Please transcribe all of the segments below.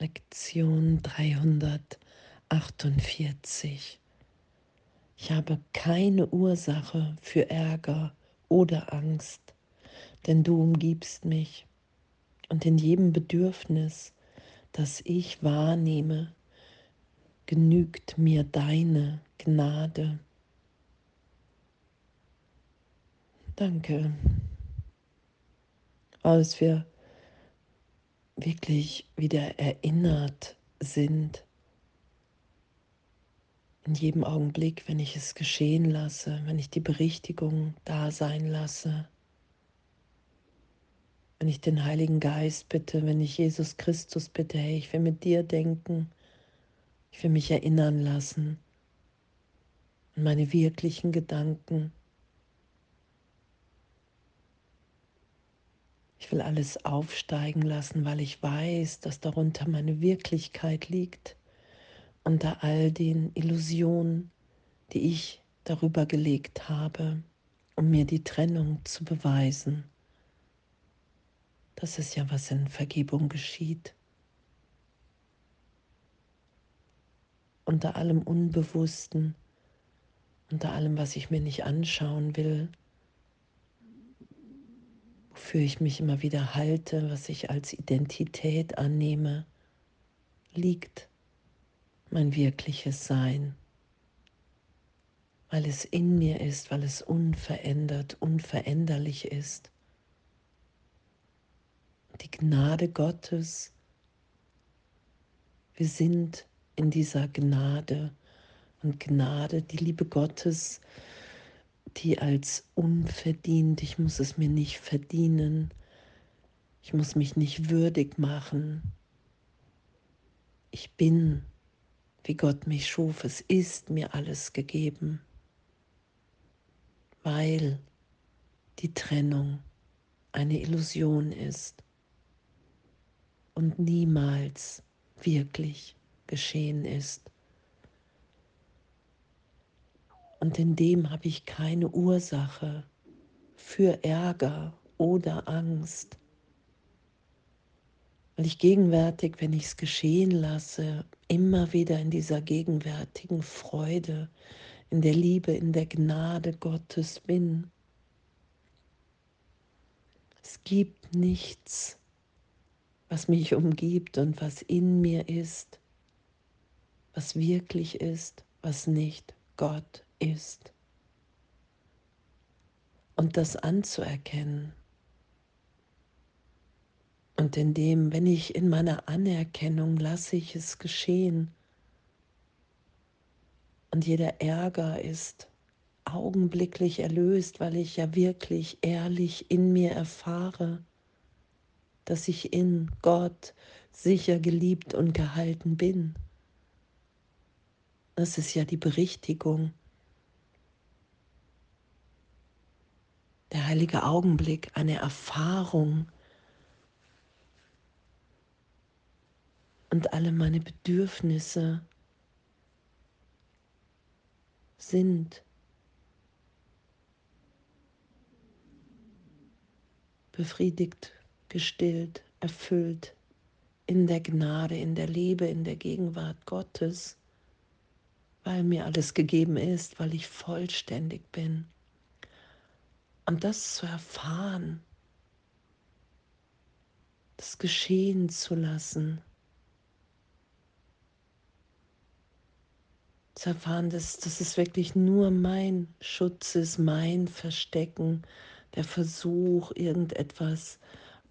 Lektion 348. Ich habe keine Ursache für Ärger oder Angst, denn du umgibst mich und in jedem Bedürfnis, das ich wahrnehme, genügt mir deine Gnade. Danke, als wir wirklich wieder erinnert sind, in jedem Augenblick, wenn ich es geschehen lasse, wenn ich die Berichtigung da sein lasse, wenn ich den Heiligen Geist bitte, wenn ich Jesus Christus bitte, hey, ich will mit dir denken, ich will mich erinnern lassen an meine wirklichen Gedanken. Ich will alles aufsteigen lassen, weil ich weiß, dass darunter meine Wirklichkeit liegt, unter all den Illusionen, die ich darüber gelegt habe, um mir die Trennung zu beweisen. Das ist ja, was in Vergebung geschieht. Unter allem Unbewussten, unter allem, was ich mir nicht anschauen will, wofür ich mich immer wieder halte, was ich als Identität annehme, liegt mein wirkliches Sein, weil es in mir ist, weil es unverändert, unveränderlich ist. Die Gnade Gottes. Wir sind in dieser Gnade. Und Gnade, die Liebe Gottes, die als unverdient, ich muss es mir nicht verdienen, ich muss mich nicht würdig machen. Ich bin, wie Gott mich schuf, es ist mir alles gegeben, weil die Trennung eine Illusion ist und niemals wirklich geschehen ist. Und in dem habe ich keine Ursache für Ärger oder Angst. Weil ich gegenwärtig, wenn ich es geschehen lasse, immer wieder in dieser gegenwärtigen Freude, in der Liebe, in der Gnade Gottes bin. Es gibt nichts, was mich umgibt und was in mir ist, was wirklich ist, was nicht Gott ist. Und das anzuerkennen. Und indem, wenn ich in meiner Anerkennung lasse ich es geschehen. Und jeder Ärger ist augenblicklich erlöst, weil ich ja wirklich ehrlich in mir erfahre, dass ich in Gott sicher geliebt und gehalten bin. Das ist ja die Berichtigung. Der heilige Augenblick, eine Erfahrung. Und alle meine Bedürfnisse sind befriedigt gestillt, erfüllt in der Gnade, in der Liebe, in der Gegenwart Gottes, weil mir alles gegeben ist, weil ich vollständig bin. Und das zu erfahren, das geschehen zu lassen, zu erfahren, dass, dass es wirklich nur mein Schutz ist, mein Verstecken, der Versuch, irgendetwas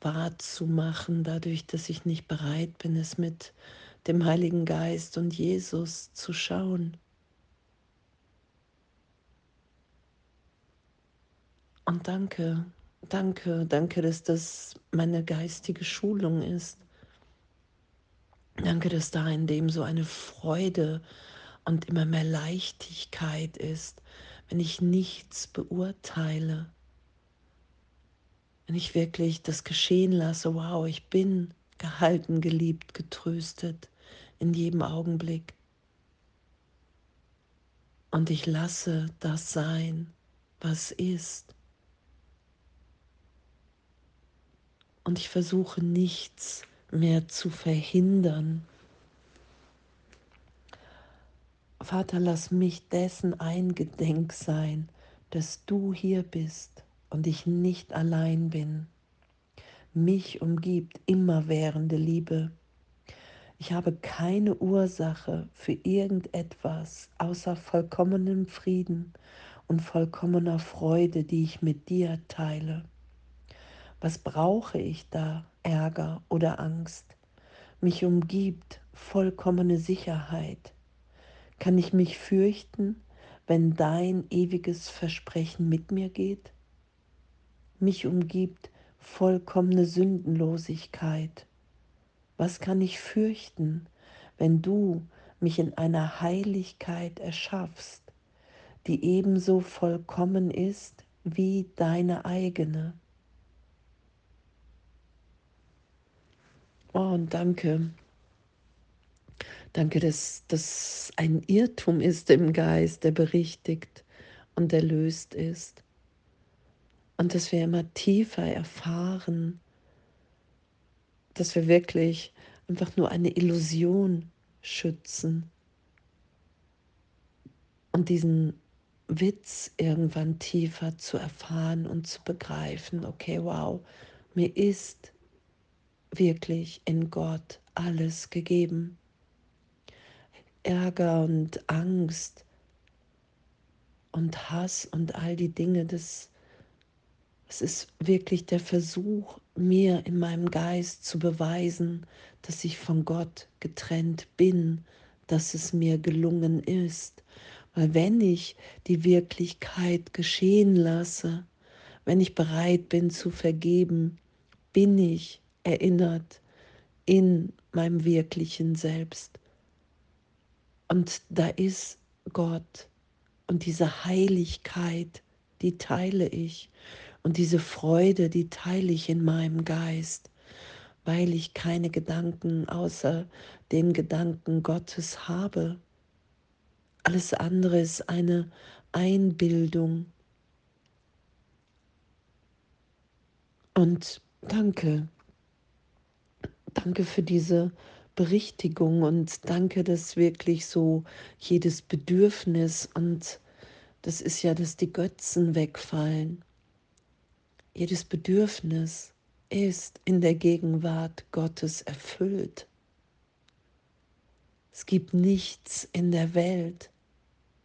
wahrzumachen, dadurch, dass ich nicht bereit bin, es mit dem Heiligen Geist und Jesus zu schauen. Und danke, danke, danke, dass das meine geistige Schulung ist. Danke, dass da in dem so eine Freude und immer mehr Leichtigkeit ist, wenn ich nichts beurteile wenn ich wirklich das geschehen lasse, wow, ich bin gehalten, geliebt, getröstet in jedem Augenblick. Und ich lasse das sein, was ist. Und ich versuche nichts mehr zu verhindern. Vater, lass mich dessen eingedenk sein, dass du hier bist und ich nicht allein bin. Mich umgibt immerwährende Liebe. Ich habe keine Ursache für irgendetwas außer vollkommenem Frieden und vollkommener Freude, die ich mit dir teile. Was brauche ich da, Ärger oder Angst? Mich umgibt vollkommene Sicherheit. Kann ich mich fürchten, wenn dein ewiges Versprechen mit mir geht? Mich umgibt vollkommene Sündenlosigkeit. Was kann ich fürchten, wenn du mich in einer Heiligkeit erschaffst, die ebenso vollkommen ist wie deine eigene? Oh, und danke. Danke, dass das ein Irrtum ist im Geist, der berichtigt und erlöst ist. Und dass wir immer tiefer erfahren, dass wir wirklich einfach nur eine Illusion schützen und diesen Witz irgendwann tiefer zu erfahren und zu begreifen, okay, wow, mir ist wirklich in Gott alles gegeben. Ärger und Angst und Hass und all die Dinge, das, das ist wirklich der Versuch, mir in meinem Geist zu beweisen, dass ich von Gott getrennt bin, dass es mir gelungen ist. Weil wenn ich die Wirklichkeit geschehen lasse, wenn ich bereit bin zu vergeben, bin ich erinnert in meinem wirklichen Selbst. Und da ist Gott und diese Heiligkeit, die teile ich. Und diese Freude, die teile ich in meinem Geist, weil ich keine Gedanken außer den Gedanken Gottes habe. Alles andere ist eine Einbildung. Und danke, danke für diese Berichtigung und danke, dass wirklich so jedes Bedürfnis und das ist ja, dass die Götzen wegfallen. Jedes Bedürfnis ist in der Gegenwart Gottes erfüllt. Es gibt nichts in der Welt,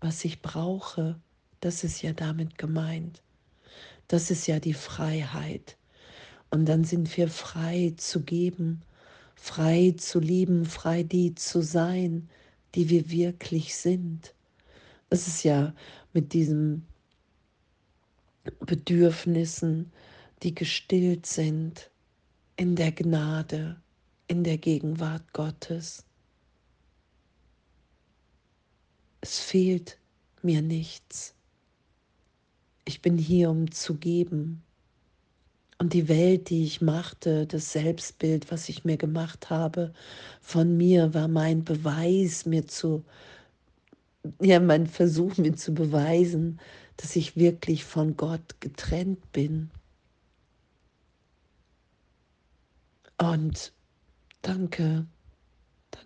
was ich brauche. Das ist ja damit gemeint. Das ist ja die Freiheit. Und dann sind wir frei zu geben, frei zu lieben, frei die zu sein, die wir wirklich sind. Das ist ja mit diesen Bedürfnissen, die gestillt sind in der Gnade, in der Gegenwart Gottes. Es fehlt mir nichts. Ich bin hier, um zu geben. Und die Welt, die ich machte, das Selbstbild, was ich mir gemacht habe, von mir war mein Beweis, mir zu, ja, mein Versuch, mir zu beweisen, dass ich wirklich von Gott getrennt bin. Und danke,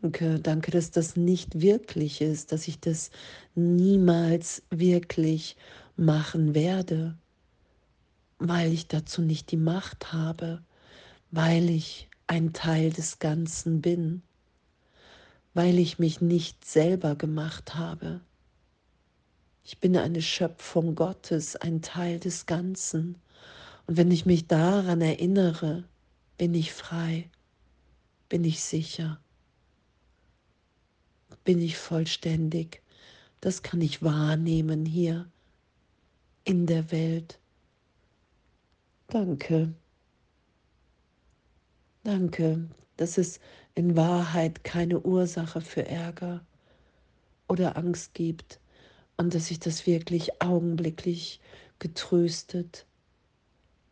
danke, danke, dass das nicht wirklich ist, dass ich das niemals wirklich machen werde weil ich dazu nicht die Macht habe, weil ich ein Teil des Ganzen bin, weil ich mich nicht selber gemacht habe. Ich bin eine Schöpfung Gottes, ein Teil des Ganzen. Und wenn ich mich daran erinnere, bin ich frei, bin ich sicher, bin ich vollständig. Das kann ich wahrnehmen hier in der Welt. Danke. Danke, dass es in Wahrheit keine Ursache für Ärger oder Angst gibt und dass ich das wirklich augenblicklich getröstet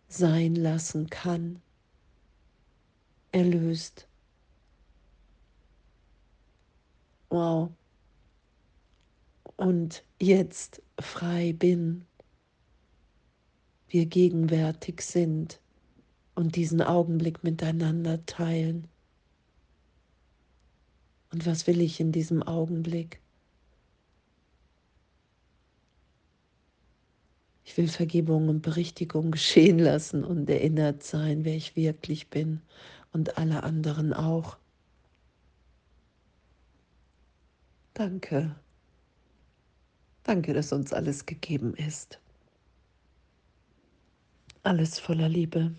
sein lassen kann, erlöst. Wow. Und jetzt frei bin wir gegenwärtig sind und diesen Augenblick miteinander teilen. Und was will ich in diesem Augenblick? Ich will Vergebung und Berichtigung geschehen lassen und erinnert sein, wer ich wirklich bin und alle anderen auch. Danke. Danke, dass uns alles gegeben ist. Alles voller Liebe.